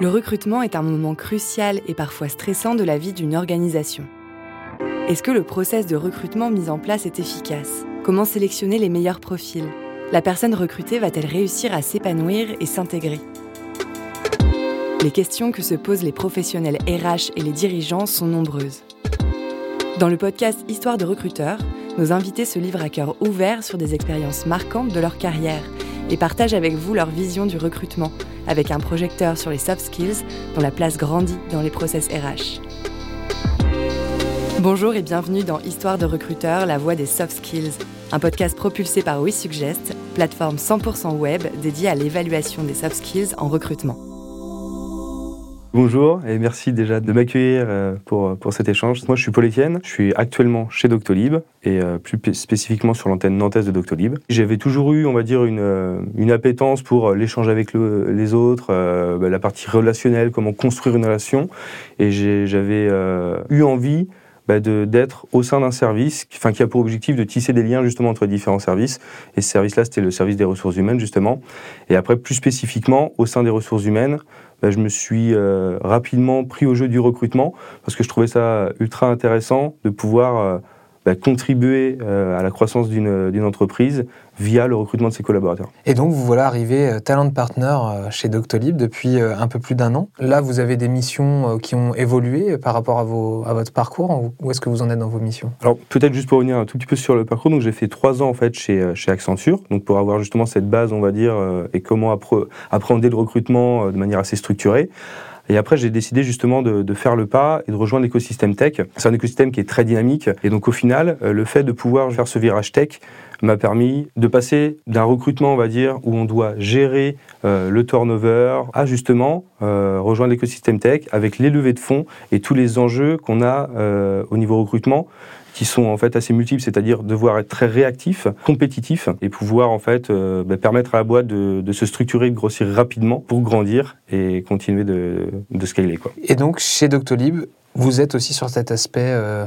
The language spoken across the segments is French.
Le recrutement est un moment crucial et parfois stressant de la vie d'une organisation. Est-ce que le process de recrutement mis en place est efficace? Comment sélectionner les meilleurs profils? La personne recrutée va-t-elle réussir à s'épanouir et s'intégrer? Les questions que se posent les professionnels RH et les dirigeants sont nombreuses. Dans le podcast Histoire de recruteurs, nos invités se livrent à cœur ouvert sur des expériences marquantes de leur carrière et partagent avec vous leur vision du recrutement, avec un projecteur sur les soft skills dont la place grandit dans les process RH. Bonjour et bienvenue dans Histoire de recruteurs, la voix des soft skills, un podcast propulsé par WeSuggest, plateforme 100% web dédiée à l'évaluation des soft skills en recrutement. Bonjour et merci déjà de m'accueillir euh, pour, pour cet échange. Moi je suis Paul Etienne, je suis actuellement chez Doctolib et euh, plus spécifiquement sur l'antenne nantaise de Doctolib. J'avais toujours eu, on va dire, une, euh, une appétence pour l'échange avec les autres, bah, la partie relationnelle, comment construire une relation et j'avais eu envie bah, d'être au sein d'un service qui a pour objectif de tisser des liens justement entre différents services. Et ce service-là, c'était le service des ressources humaines justement. Et après, plus spécifiquement, au sein des ressources humaines, bah, je me suis euh, rapidement pris au jeu du recrutement parce que je trouvais ça ultra intéressant de pouvoir euh, bah, contribuer euh, à la croissance d'une entreprise via le recrutement de ses collaborateurs. Et donc, vous voilà arrivé talent partner chez Doctolib depuis un peu plus d'un an. Là, vous avez des missions qui ont évolué par rapport à, vos, à votre parcours. Où est-ce que vous en êtes dans vos missions? Alors, peut-être juste pour revenir un tout petit peu sur le parcours. Donc, j'ai fait trois ans en fait chez, chez Accenture. Donc, pour avoir justement cette base, on va dire, et comment appréhender le recrutement de manière assez structurée. Et après, j'ai décidé justement de, faire le pas et de rejoindre l'écosystème tech. C'est un écosystème qui est très dynamique. Et donc, au final, euh, le fait de pouvoir faire ce virage tech m'a permis de passer d'un recrutement, on va dire, où on doit gérer euh, le turnover, à justement euh, rejoindre l'écosystème tech avec les levées de fonds et tous les enjeux qu'on a au niveau recrutement qui sont en fait assez multiples, c'est-à-dire devoir être très réactif, compétitif et pouvoir en fait euh, bah, permettre à la boîte de, se structurer, de grossir rapidement pour grandir et continuer de, scaler. Quoi. Et donc chez Doctolib, vous êtes aussi sur cet aspect euh,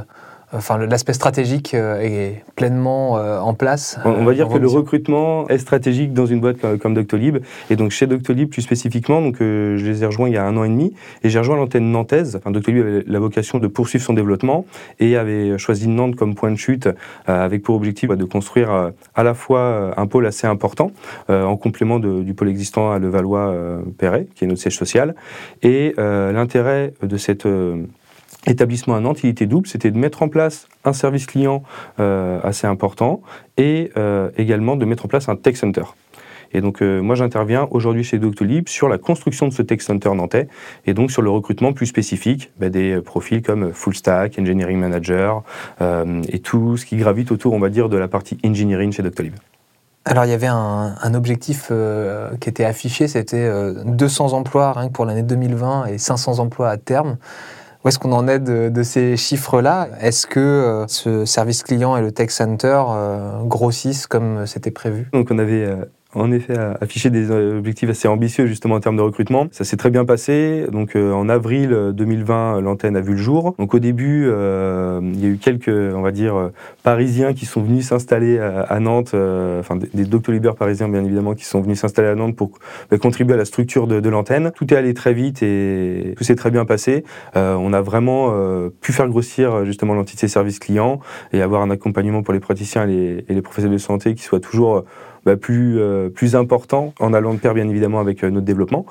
enfin l'aspect stratégique euh, est pleinement euh, en place. On, va euh, dire que le recrutement est stratégique dans une boîte comme, Doctolib. Et donc chez Doctolib plus spécifiquement, donc, je les ai rejoints il y a un an et demi et j'ai rejoint l'antenne nantaise. Enfin, Doctolib avait la vocation de poursuivre son développement et avait choisi Nantes comme point de chute avec pour objectif bah, de construire à la fois un pôle assez important en complément du pôle existant à Levallois-Perret, qui est notre siège social. Et l'intérêt de cette établissement à Nantes, il était double, c'était de mettre en place un service client euh, assez important et euh, également de mettre en place un tech center. Et donc euh, moi j'interviens aujourd'hui chez Doctolib sur la construction de ce tech center nantais et donc sur le recrutement plus spécifique bah, des profils comme full stack, engineering manager et tout ce qui gravite autour on va dire de la partie engineering chez Doctolib. Alors il y avait un, objectif qui était affiché, c'était 200 emplois rien que pour l'année 2020 et 500 emplois à terme. Où est-ce qu'on en est de, ces chiffres-là? Est-ce que euh, ce service client et le tech center euh, grossissent comme c'était prévu? Donc on avait euh, en effet affiché des objectifs assez ambitieux justement en termes de recrutement. Ça s'est très bien passé. Donc euh, en avril 2020, l'antenne a vu le jour. Donc au début, euh, il y a eu quelques, on va dire, Parisiens qui sont venus s'installer à, Nantes, euh, enfin des, doctolibers parisiens bien évidemment qui sont venus s'installer à Nantes pour bah, contribuer à la structure de, de l'antenne. Tout est allé très vite et tout s'est très bien passé. on a vraiment pu faire grossir justement l'entité service client et avoir un accompagnement pour les praticiens et les, et les professionnels de santé qui soit toujours bah, plus, euh, plus important en allant de pair bien évidemment avec euh, notre développement.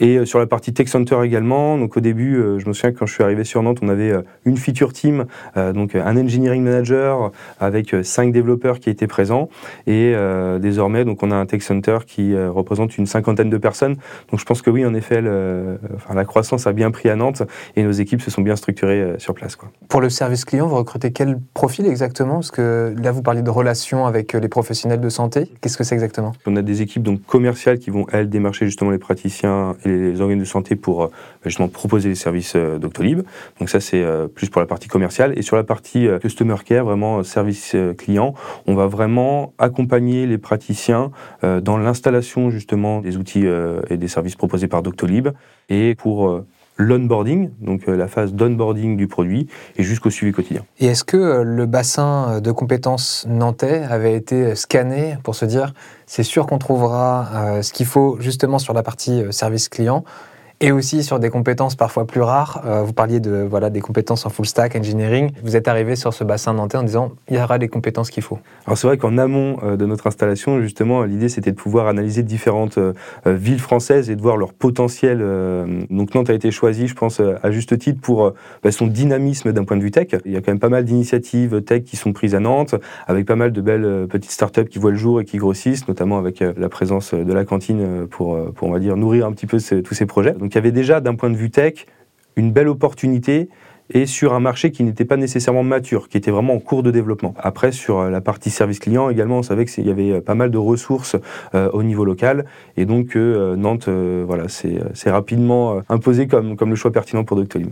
Et euh, sur la partie Tech Center également, donc au début, je me souviens que quand je suis arrivé sur Nantes, on avait une feature team, donc un engineering manager avec cinq développeurs qui étaient présents. Et désormais, donc on a un Tech Center qui représente une cinquantaine de personnes. Donc je pense que oui, en effet, la croissance a bien pris à Nantes et nos équipes se sont bien structurées sur place. Quoi. Pour le service client, vous recrutez quel profil exactement? Parce que là, vous parlez de relations avec les professionnels de santé. C'est exactement On a des équipes donc commerciales qui vont elles démarcher justement les praticiens et les organes de santé pour euh, justement proposer les services euh, Doctolib. Donc ça c'est euh, plus pour la partie commerciale et sur la partie customer care, vraiment service client, on va vraiment accompagner les praticiens dans l'installation justement des outils et des services proposés par Doctolib et pour l'onboarding, donc euh, la phase d'onboarding du produit, et jusqu'au suivi quotidien. Et est-ce que euh, le bassin de compétences nantais avait été scanné pour se dire c'est sûr qu'on trouvera euh, ce qu'il faut justement sur la partie service client et aussi sur des compétences parfois plus rares. Euh, vous parliez de voilà des compétences en full stack engineering. Vous êtes arrivé sur ce bassin nantais en disant il y aura les compétences qu'il faut. Alors c'est vrai qu'en amont euh, de notre installation, justement, l'idée c'était de pouvoir analyser différentes euh, villes françaises et de voir leur potentiel. donc Nantes a été choisi, je pense, à juste titre pour bah, son dynamisme d'un point de vue tech. Il y a quand même pas mal d'initiatives tech qui sont prises à Nantes, avec pas mal de belles petites startups qui voient le jour et qui grossissent, notamment avec la présence de la cantine pour, pour on va dire nourrir un petit peu tous ces projets. Il y avait déjà, d'un point de vue tech, une belle opportunité et sur un marché qui n'était pas nécessairement mature, qui était vraiment en cours de développement. Après, sur euh, la partie service client également, on savait qu'il y avait euh, pas mal de ressources euh, au niveau local, et donc Nantes, voilà, c'est rapidement imposé comme, comme le choix pertinent pour Doctolib.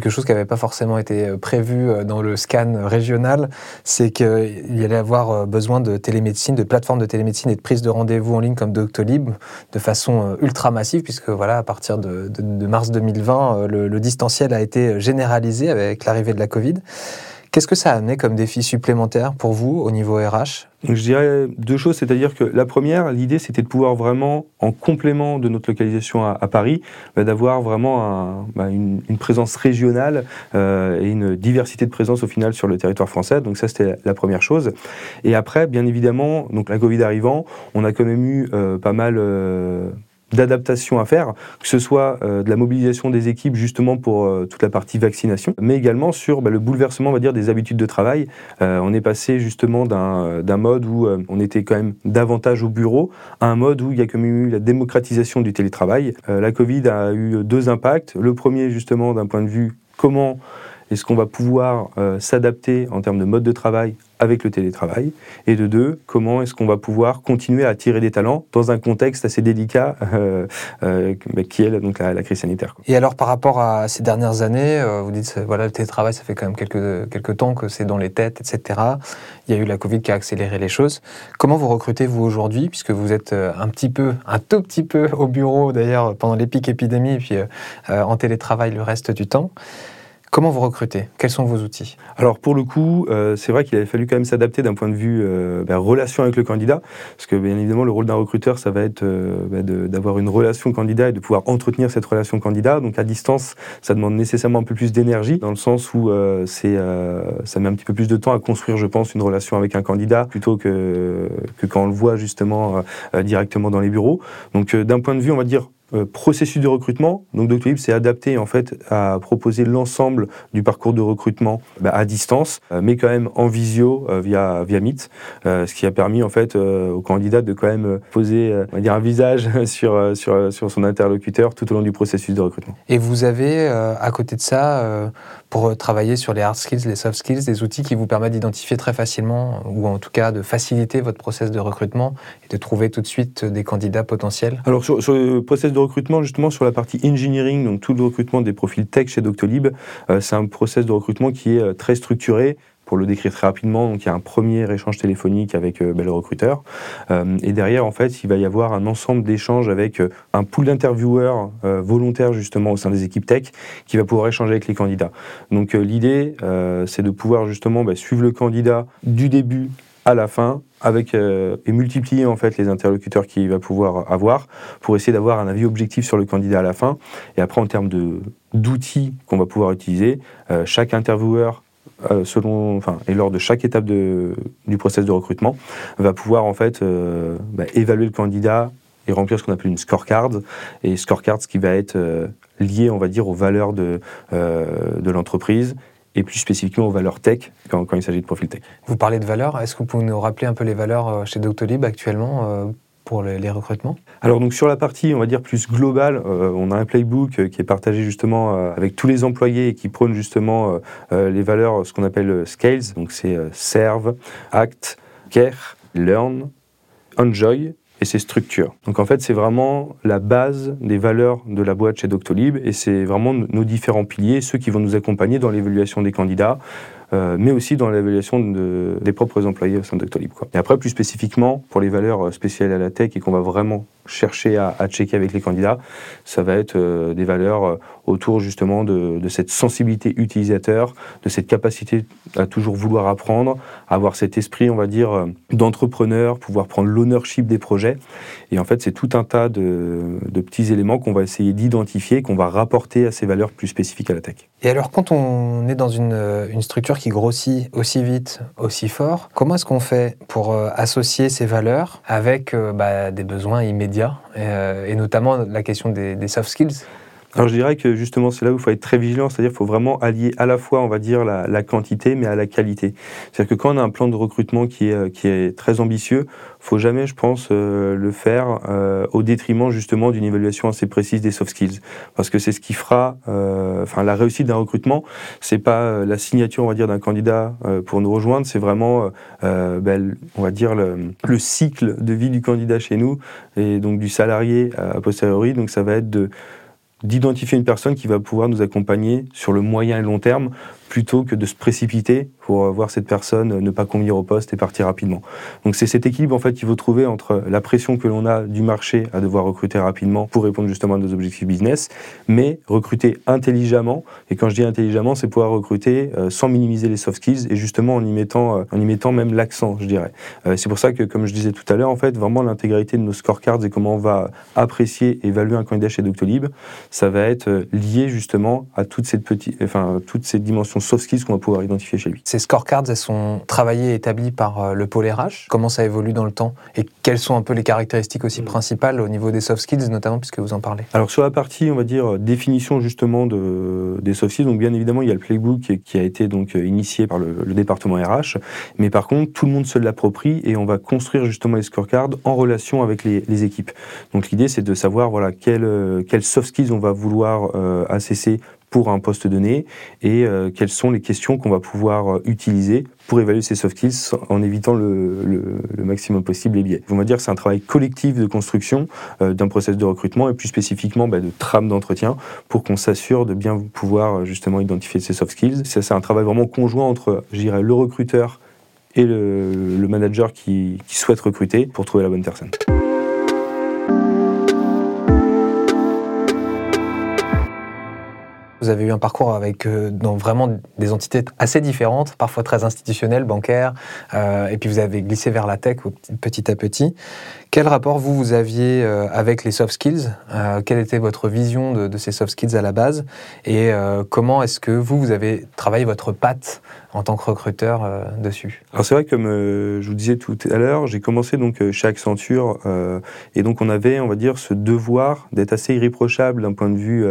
Quelque chose qui n'avait pas forcément été euh, prévu euh, dans le scan régional, c'est qu'il allait avoir euh, besoin de télémédecine, de plateformes de télémédecine et de prise de rendez-vous en ligne comme Doctolib de façon ultra massive, puisque voilà, à partir de, mars 2020, le, le distanciel a été généralisé avec l'arrivée de la Covid. Qu'est-ce que ça a amené comme défi supplémentaire pour vous au niveau RH je dirais deux choses, c'est-à-dire que la première, l'idée c'était de pouvoir vraiment, en complément de notre localisation à, Paris, bah, d'avoir vraiment bah, une, présence régionale euh, et une diversité de présence au final sur le territoire français. Donc ça c'était la première chose. Et après, bien évidemment, donc la Covid arrivant, on a quand même eu euh, pas mal euh, d'adaptation à faire, que ce soit euh, de la mobilisation des équipes justement pour euh, toute la partie vaccination, mais également sur bah, le bouleversement, on va dire, des habitudes de travail. Euh, on est passé justement d'un mode où on était quand même davantage au bureau à un mode où il y a quand même eu la démocratisation du télétravail. la Covid a eu deux impacts. Le premier justement d'un point de vue comment est-ce qu'on va pouvoir s'adapter en termes de mode de travail avec le télétravail? Et de deux, comment est-ce qu'on va pouvoir continuer à attirer des talents dans un contexte assez délicat euh, euh, qui est donc la, crise sanitaire Et alors par rapport à ces dernières années, euh, vous dites voilà le télétravail, ça fait quand même quelques, quelques temps que c'est dans les têtes, etc. Il y a eu la Covid qui a accéléré les choses. Comment vous recrutez vous aujourd'hui, puisque vous êtes un petit peu, un tout petit peu au bureau d'ailleurs pendant les pics épidémie, et puis en télétravail le reste du temps? Comment vous recrutez? Quels sont vos outils? Alors pour le coup, euh, c'est vrai qu'il avait fallu quand même s'adapter d'un point de vue euh, ben, relation avec le candidat, parce que bien évidemment le rôle d'un recruteur, ça va être euh, ben, d'avoir une relation candidat et de pouvoir entretenir cette relation candidat. Donc à distance, ça demande nécessairement un peu plus d'énergie, dans le sens où c'est, ça met un petit peu plus de temps à construire, je pense, une relation avec un candidat plutôt que, que quand on le voit justement directement dans les bureaux. Donc d'un point de vue, on va dire euh, processus de recrutement. Donc Doctolib s'est adapté en fait à proposer l'ensemble du parcours de recrutement bah, à distance, euh, mais quand même en visio euh, via via Meet, ce qui a permis en fait aux candidats de quand même poser un visage sur son interlocuteur tout au long du processus de recrutement. Et vous avez à côté de ça pour travailler sur les hard skills, les soft skills, des outils qui vous permettent d'identifier très facilement, ou en tout cas de faciliter votre process de recrutement et de trouver tout de suite des candidats potentiels. Alors sur, le process de recrutement, justement sur la partie engineering, donc tout le recrutement des profils tech chez Doctolib, euh, c'est un process de recrutement qui est euh, très structuré, pour le décrire très rapidement, donc il y a un premier échange téléphonique avec euh, le recruteur. Euh, et derrière, en fait, il va y avoir un ensemble d'échanges avec euh, un pool d'intervieweurs volontaires justement au sein des équipes tech qui va pouvoir échanger avec les candidats. Donc l'idée, c'est de pouvoir justement ben, suivre le candidat du début à la fin avec et multiplier en fait les interlocuteurs qu'il va pouvoir avoir pour essayer d'avoir un avis objectif sur le candidat à la fin. Et après, en termes de d'outils qu'on va pouvoir utiliser, chaque intervieweur euh, selon, enfin, et lors de chaque étape de, du process de recrutement, va pouvoir en fait euh, bah, évaluer le candidat et remplir ce qu'on appelle une scorecard. Et scorecard, ce qui va être euh, lié, on va dire, aux valeurs de, de l'entreprise et plus spécifiquement aux valeurs tech quand, quand il s'agit de profil tech. Vous parlez de valeurs. Est-ce que vous pouvez nous rappeler un peu les valeurs chez Doctolib actuellement pour les, recrutements Alors donc sur la partie, on va dire plus globale, euh, on a un playbook euh, qui est partagé justement euh, avec tous les employés et qui prône justement les valeurs, ce qu'on appelle scales. Donc c'est serve, act, care, learn, enjoy et ses structures. Donc en fait, c'est vraiment la base des valeurs de la boîte chez Doctolib et c'est vraiment nos différents piliers, ceux qui vont nous accompagner dans l'évaluation des candidats, euh, mais aussi dans l'évaluation de, des propres employés au sein de Doctolib. Et après, plus spécifiquement, pour les valeurs spéciales à la tech et qu'on va vraiment chercher à, checker avec les candidats, ça va être euh, des valeurs euh, autour justement de, cette sensibilité utilisateur, de cette capacité à toujours vouloir apprendre, avoir cet esprit, on va dire, euh, d'entrepreneur, pouvoir prendre l'ownership des projets. Et en fait, c'est tout un tas de, petits éléments qu'on va essayer d'identifier, qu'on va rapporter à ces valeurs plus spécifiques à la tech. Et alors, quand on est dans une, une structure qui grossit aussi vite, aussi fort, comment est-ce qu'on fait pour associer ces valeurs avec bah, des besoins immédiats et, notamment la question des soft skills? Alors je dirais que justement c'est là où il faut être très vigilant, c'est-à-dire qu'il faut vraiment allier à la fois, on va dire, la, quantité, mais à la qualité. C'est-à-dire que quand on a un plan de recrutement qui est, euh, qui est très ambitieux, faut jamais, je pense, euh, le faire euh, au détriment justement d'une évaluation assez précise des soft skills, parce que c'est ce qui fera, enfin la réussite d'un recrutement, c'est pas la signature, on va dire, d'un candidat pour nous rejoindre, c'est vraiment, ben, on va dire, le, le, cycle de vie du candidat chez nous et donc du salarié a posteriori. Donc ça va être de d'identifier une personne qui va pouvoir nous accompagner sur le moyen et long terme plutôt que de se précipiter pour voir cette personne ne pas convenir au poste et partir rapidement. Donc c'est cet équilibre en fait qu'il faut trouver entre la pression que l'on a du marché à devoir recruter rapidement pour répondre justement à nos objectifs business, mais recruter intelligemment. Et quand je dis intelligemment, c'est pouvoir recruter euh, sans minimiser les soft skills et justement en y mettant, euh, en y mettant même l'accent, je dirais. Euh, c'est pour ça que, comme je disais tout à l'heure, en fait, vraiment l'intégralité de nos scorecards et comment on va apprécier, évaluer un candidat chez Doctolib, ça va être lié justement à toutes ces petites, enfin toutes ces dimensions soft skills qu'on va pouvoir identifier chez lui. Ces scorecards, elles sont travaillées et établies par euh, le pôle RH. Comment ça évolue dans le temps Et quelles sont un peu les caractéristiques aussi mm. principales au niveau des soft skills, notamment puisque vous en parlez? Alors sur la partie, on va dire, définition justement de, des soft skills, donc bien évidemment, il y a le playbook qui, a été donc euh, initié par le, département RH, mais par contre, tout le monde se l'approprie et on va construire justement les scorecards en relation avec les, équipes. Donc l'idée, c'est de savoir voilà, quels euh, soft skills on va vouloir euh, assesser pour un poste donné et euh, quelles sont les questions qu'on va pouvoir euh, utiliser pour évaluer ces soft skills en évitant le, maximum possible les biais. On va dire que c'est un travail collectif de construction euh, d'un process de recrutement et plus spécifiquement bah, de trame d'entretien pour qu'on s'assure de bien pouvoir justement identifier ces soft skills. C'est un travail vraiment conjoint entre, je dirais, le recruteur et le, manager qui souhaite recruter pour trouver la bonne personne. Vous avez eu un parcours avec euh, vraiment des entités assez différentes, parfois très institutionnelles, bancaires, euh, et puis vous avez glissé vers la tech petit à petit. Quel rapport vous, vous aviez euh, avec les soft skills? Quelle était votre vision de, ces soft skills à la base? Et comment est-ce que vous, vous avez travaillé votre patte en tant que recruteur dessus? Alors c'est vrai, comme je vous disais tout à l'heure, j'ai commencé donc chez Accenture, et donc on avait, on va dire, ce devoir d'être assez irréprochable d'un point de vue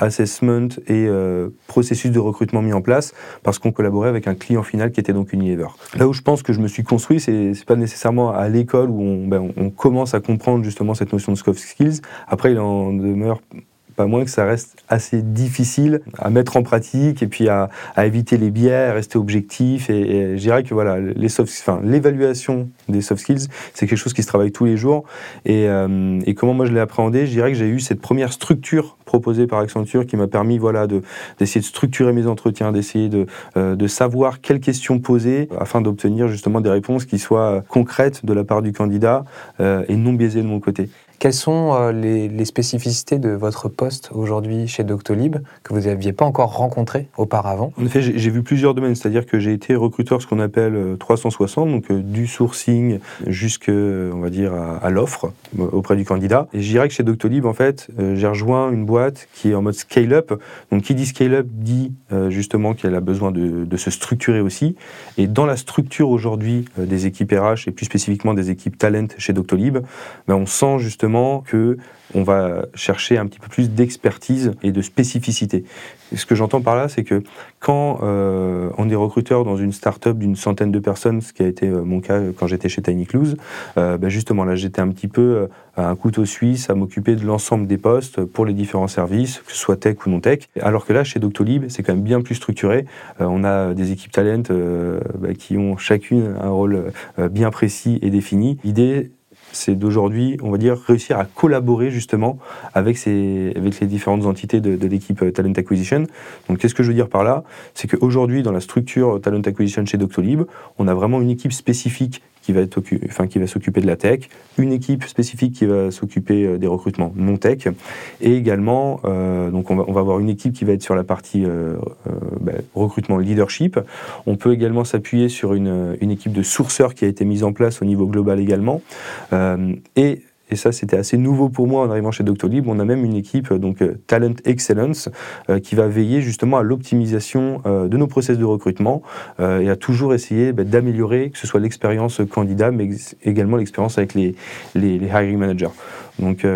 assessment et euh, processus de recrutement mis en place parce qu'on collaborait avec un client final qui était donc Unilever. Là où je pense que je me suis construit, c'est pas nécessairement à l'école où on, ben, on, commence à comprendre justement cette notion de soft skills. Après, il en demeure pas moins que ça reste assez difficile à mettre en pratique et puis à, éviter les biais, à rester objectif. Et, je dirais que voilà, les enfin, l'évaluation des soft skills, c'est quelque chose qui se travaille tous les jours. Et, euh, et comment moi je l'ai appréhendé, je dirais que j'ai eu cette première structure proposée par Accenture qui m'a permis voilà, de, d'essayer de structurer mes entretiens, d'essayer de, euh, savoir quelles questions poser afin d'obtenir justement des réponses qui soient concrètes de la part du candidat euh, et non biaisées de mon côté. Quelles sont euh, les, spécificités de votre poste aujourd'hui chez Doctolib que vous n'aviez pas encore rencontré auparavant? En effet, j'ai vu plusieurs domaines, c'est-à-dire que j'ai été recruteur ce qu'on appelle 360, euh, donc euh, du sourcing jusqu'à, on va dire, à, l'offre auprès du candidat. Et je dirais que chez Doctolib, en fait, j'ai rejoint une boîte qui est en mode scale-up. Donc, qui dit scale-up dit justement qu'elle a besoin de, se structurer aussi. Et dans la structure aujourd'hui des équipes RH et plus spécifiquement des équipes talent chez Doctolib, ben, on sent justement que on va chercher un petit peu plus d'expertise et de spécificité. ce que j'entends par là, c'est que quand euh, on est recruteur dans une start-up d'une centaine de personnes, ce qui a été euh, mon cas quand j'étais chez Tiny Clues, euh, ben justement là j'étais un petit peu à un couteau suisse à m'occuper de l'ensemble des postes pour les différents services, que ce soit tech ou non tech. Alors que là, chez Doctolib, c'est quand même bien plus structuré. on a des équipes talent ben, qui ont chacune un rôle bien précis et défini. L'idée, c'est d'aujourd'hui, on va dire, réussir à collaborer justement avec, ces, avec les différentes entités de, l'équipe euh, Talent Acquisition. Donc, qu'est-ce que je veux dire par là? C'est qu'aujourd'hui, dans la structure Talent Acquisition chez Doctolib, on a vraiment une équipe spécifique qui va, enfin, va s'occuper de la tech, une équipe spécifique qui va s'occuper des recrutements non tech, et également, donc on va, on va, avoir une équipe qui va être sur la partie ben, recrutement leadership. On peut également s'appuyer sur une, une, équipe de sourceurs qui a été mise en place au niveau global également. et et ça c'était assez nouveau pour moi en arrivant chez Doctolib. On a même une équipe donc euh, Talent Excellence euh, qui va veiller justement à l'optimisation euh, de nos process de recrutement et à toujours essayer bah, d'améliorer que ce soit l'expérience candidat mais également l'expérience avec les, les, hiring managers. Donc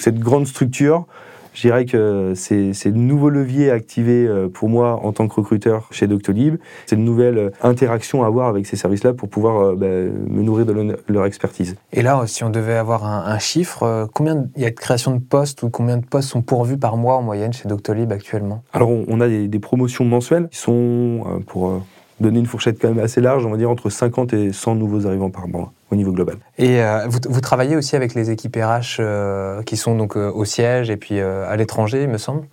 cette grande structure je dirais que c'est de nouveaux leviers à activer euh, pour moi en tant que recruteur chez Doctolib. C'est une nouvelle euh, interaction à avoir avec ces services-là pour pouvoir euh, bah, me nourrir de leur expertise. Et là, si on devait avoir un, chiffre, combien il y a de création de postes ou combien de postes sont pourvus par mois en moyenne chez Doctolib actuellement? Alors, on, a des, des, promotions mensuelles qui sont pour donner une fourchette quand même assez large, on va dire entre 50 et 100 nouveaux arrivants par mois au niveau global. Et euh, vous, vous, travaillez aussi avec les équipes RH euh, qui sont donc euh, au siège et puis à l'étranger, il me semble?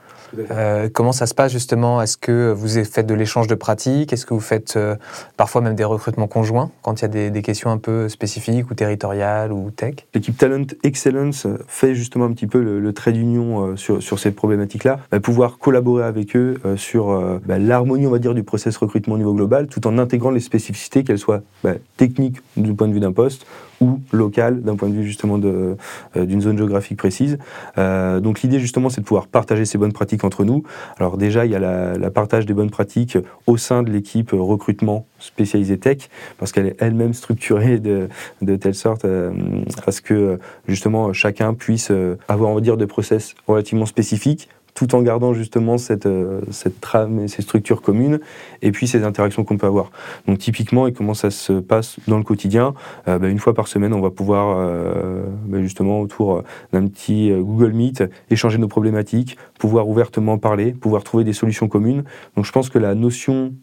Euh, comment ça se passe justement? Est-ce que vous faites de l'échange de pratiques? Est-ce que vous faites euh, parfois même des recrutements conjoints quand il y a des, questions un peu spécifiques ou territoriales ou tech? L'équipe Talent Excellence fait justement un petit peu le, trait d'union euh, sur, sur, cette problématique-là, bah, pouvoir collaborer avec eux sur bah, l'harmonie, on va dire, du process recrutement au niveau global, tout en intégrant les spécificités, qu'elles soient bah, techniques du point de vue d'un poste ou local d'un point de vue justement euh, d'une zone géographique précise. Euh, donc l'idée justement c'est de pouvoir partager ces bonnes pratiques entre nous. Alors déjà il y a la, partage des bonnes pratiques au sein de l'équipe recrutement spécialisée tech parce qu'elle est elle-même structurée de, de, telle sorte euh, à ce que justement chacun puisse avoir on va dire des process relativement spécifiques tout en gardant justement cette, euh, cette trame et ces structures communes, et puis ces interactions qu'on peut avoir. Donc typiquement, et comment ça se passe dans le quotidien, euh, bah, une fois par semaine, on va pouvoir euh, bah, justement autour d'un petit Google Meet échanger nos problématiques, pouvoir ouvertement parler, pouvoir trouver des solutions communes. Donc je pense que la notion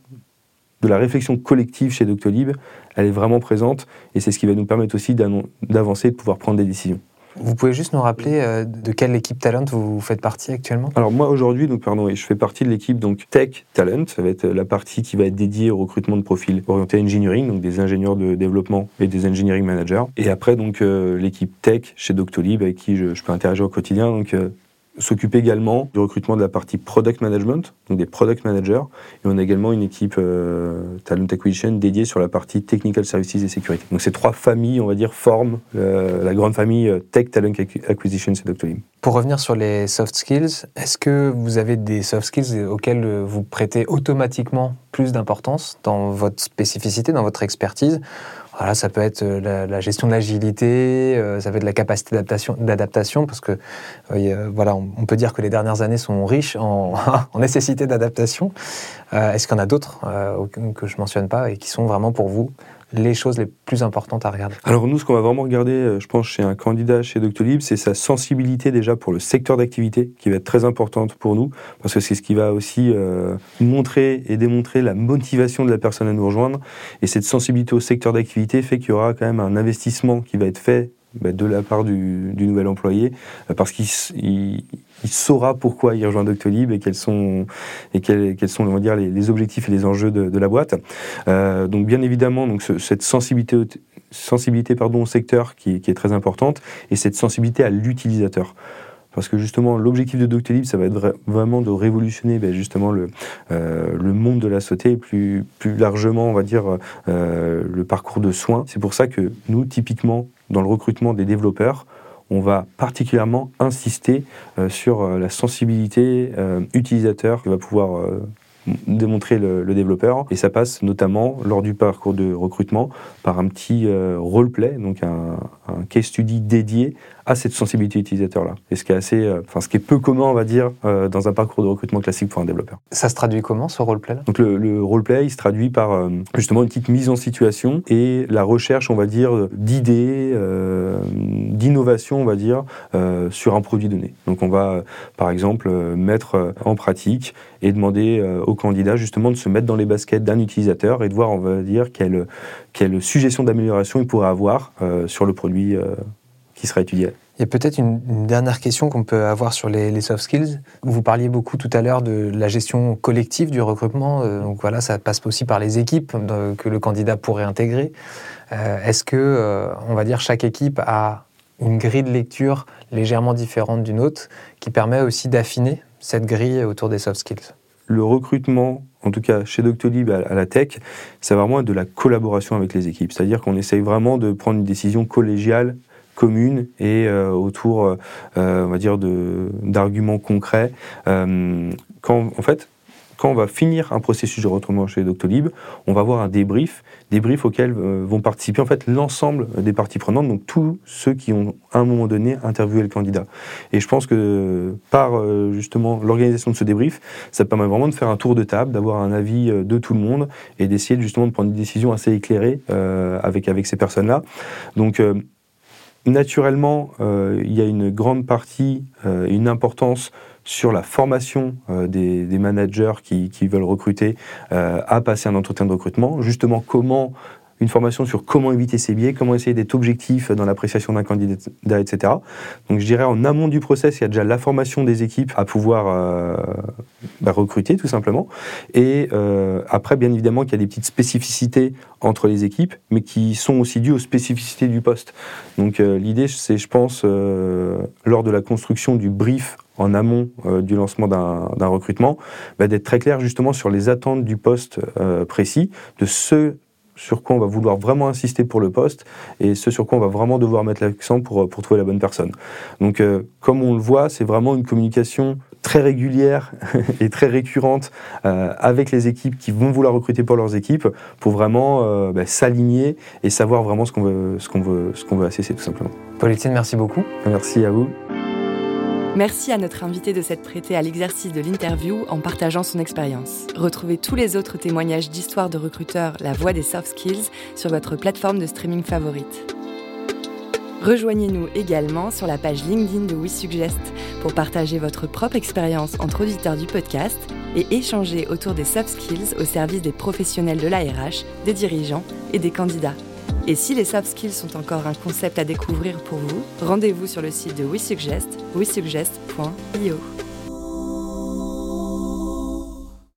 de la réflexion collective chez Doctolib, elle est vraiment présente, et c'est ce qui va nous permettre aussi d'avancer et de pouvoir prendre des décisions. Vous pouvez juste nous rappeler euh, de quelle équipe talent vous faites partie actuellement? Alors moi aujourd'hui, donc pardon, je fais partie de l'équipe donc Tech Talent. Ça va être la partie qui va être dédiée au recrutement de profils orientés engineering, donc des ingénieurs de développement et des engineering managers. Et après donc euh, l'équipe Tech chez Doctolib avec qui je, peux interagir au quotidien. Donc euh, s'occupe également du recrutement de la partie product management, donc des product managers. Et on a également une équipe euh, talent acquisition dédiée sur la partie technical services et sécurité. Donc ces trois familles, on va dire, forment euh, la grande famille euh, tech talent acquisition chez Doctolib. Pour revenir sur les soft skills, est-ce que vous avez des soft skills auxquels vous prêtez automatiquement plus d'importance dans votre spécificité, dans votre expertise ça peut être euh, la, gestion de l'agilité, euh, ça peut être la capacité d'adaptation, parce que euh, voilà, on, peut dire que les dernières années sont riches en, en nécessité d'adaptation. Est-ce qu'il y en a d'autres que je mentionne pas et qui sont vraiment pour vous les choses les plus importantes à regarder Alors nous, ce qu'on va vraiment regarder, euh, je pense, chez un candidat chez Doctolib, c'est sa sensibilité déjà pour le secteur d'activité, qui va être très importante pour nous, parce que c'est ce qui va aussi euh, montrer et démontrer la motivation de la personne à nous rejoindre. Et cette sensibilité au secteur d'activité fait qu'il y aura quand même un investissement qui va être fait de la part du, nouvel employé, euh, parce qu'il saura pourquoi il rejoint Doctolib et quels sont, et quels, sont on va dire, les, objectifs et les enjeux de, la boîte. Euh, donc bien évidemment, donc cette sensibilité, sensibilité pardon, au secteur qui, est très importante, et cette sensibilité à l'utilisateur. Parce que justement, l'objectif de Doctolib, ça va être vraiment de révolutionner ben, justement le, euh, le monde de la santé et plus, plus largement, on va dire, le parcours de soins. C'est pour ça que nous, typiquement, dans le recrutement des développeurs, on va particulièrement insister euh, sur euh, la sensibilité euh, utilisateur qui va pouvoir démontrer le, développeur. Et ça passe notamment lors du parcours de recrutement par un petit roleplay, donc un, un case study dédié à cette sensibilité utilisateur-là. Et ce qui est assez, euh, enfin, ce qui est peu commun, on va dire, euh, dans un parcours de recrutement classique pour un développeur. Ça se traduit comment, ce roleplay-là? Donc, le, le roleplay, il se traduit par euh, justement une petite mise en situation et la recherche, on va dire, d'idées, d'innovation, on va dire, sur un produit donné. Donc, on va, par exemple, mettre en pratique et demander au candidat, justement, de se mettre dans les baskets d'un utilisateur et de voir, on va dire, quelle, quelle suggestion d'amélioration il pourrait avoir sur le produit qui sera étudié. Il y a peut-être une, dernière question qu'on peut avoir sur les, soft skills. Vous parliez beaucoup tout à l'heure de la gestion collective du recrutement. Euh, donc voilà, ça passe aussi par les équipes euh, que le candidat pourrait intégrer. Euh, est-ce que, on va dire, chaque équipe a une grille de lecture légèrement différente d'une autre qui permet aussi d'affiner cette grille autour des soft skills? Le recrutement, en tout cas chez Doctolib à la tech, c'est vraiment de la collaboration avec les équipes. C'est-à-dire qu'on essaye vraiment de prendre une décision collégiale commune et euh, autour, euh, on va dire, d'arguments concrets. Euh, quand, en fait, quand on va finir un processus de recrutement chez Doctolib, on va avoir un débrief, débrief auquel vont participer en fait l'ensemble des parties prenantes, donc tous ceux qui ont à un moment donné interviewé le candidat. Et je pense que par justement l'organisation de ce débrief, ça permet vraiment de faire un tour de table, d'avoir un avis de tout le monde et d'essayer justement de prendre une décision assez éclairée avec avec ces personnes-là. Donc naturellement, euh, il y a une grande partie, euh, une importance sur la formation euh, des, managers qui, qui, veulent recruter à passer un entretien de recrutement. Justement, comment une formation sur comment éviter ces biais, comment essayer d'être objectif dans l'appréciation d'un candidat, etc. Donc je dirais en amont du process, il y a déjà la formation des équipes à pouvoir euh, bah, recruter tout simplement. Et euh, après, bien évidemment, qu'il y a des petites spécificités entre les équipes, mais qui sont aussi dues aux spécificités du poste. Donc euh, l'idée, c'est, je pense, lors de la construction du brief en amont du lancement d'un recrutement, bah, d'être très clair justement sur les attentes du poste précis, de ce sur quoi on va vouloir vraiment insister pour le poste et ce sur quoi on va vraiment devoir mettre l'accent pour, pour trouver la bonne personne. Donc, euh, comme on le voit, c'est vraiment une communication très régulière et très récurrente euh, avec les équipes qui vont vouloir recruter pour leurs équipes pour vraiment euh, bah, s'aligner et savoir vraiment ce qu'on veut, ce qu'on veut, ce qu'on veut assesser tout simplement. Pauline, merci beaucoup. Merci à vous. Merci à notre invité de s'être prêté à l'exercice de l'interview en partageant son expérience. Retrouvez tous les autres témoignages d'histoire de recruteurs La Voix des Soft Skills sur votre plateforme de streaming favorite. Rejoignez-nous également sur la page LinkedIn de WeSuggest pour partager votre propre expérience entre auditeurs du podcast et échanger autour des soft skills au service des professionnels de l'ARH, des dirigeants et des candidats. Et si les soft skills sont encore un concept à découvrir pour vous, rendez-vous sur le site de WeSuggest, wesuggest.io.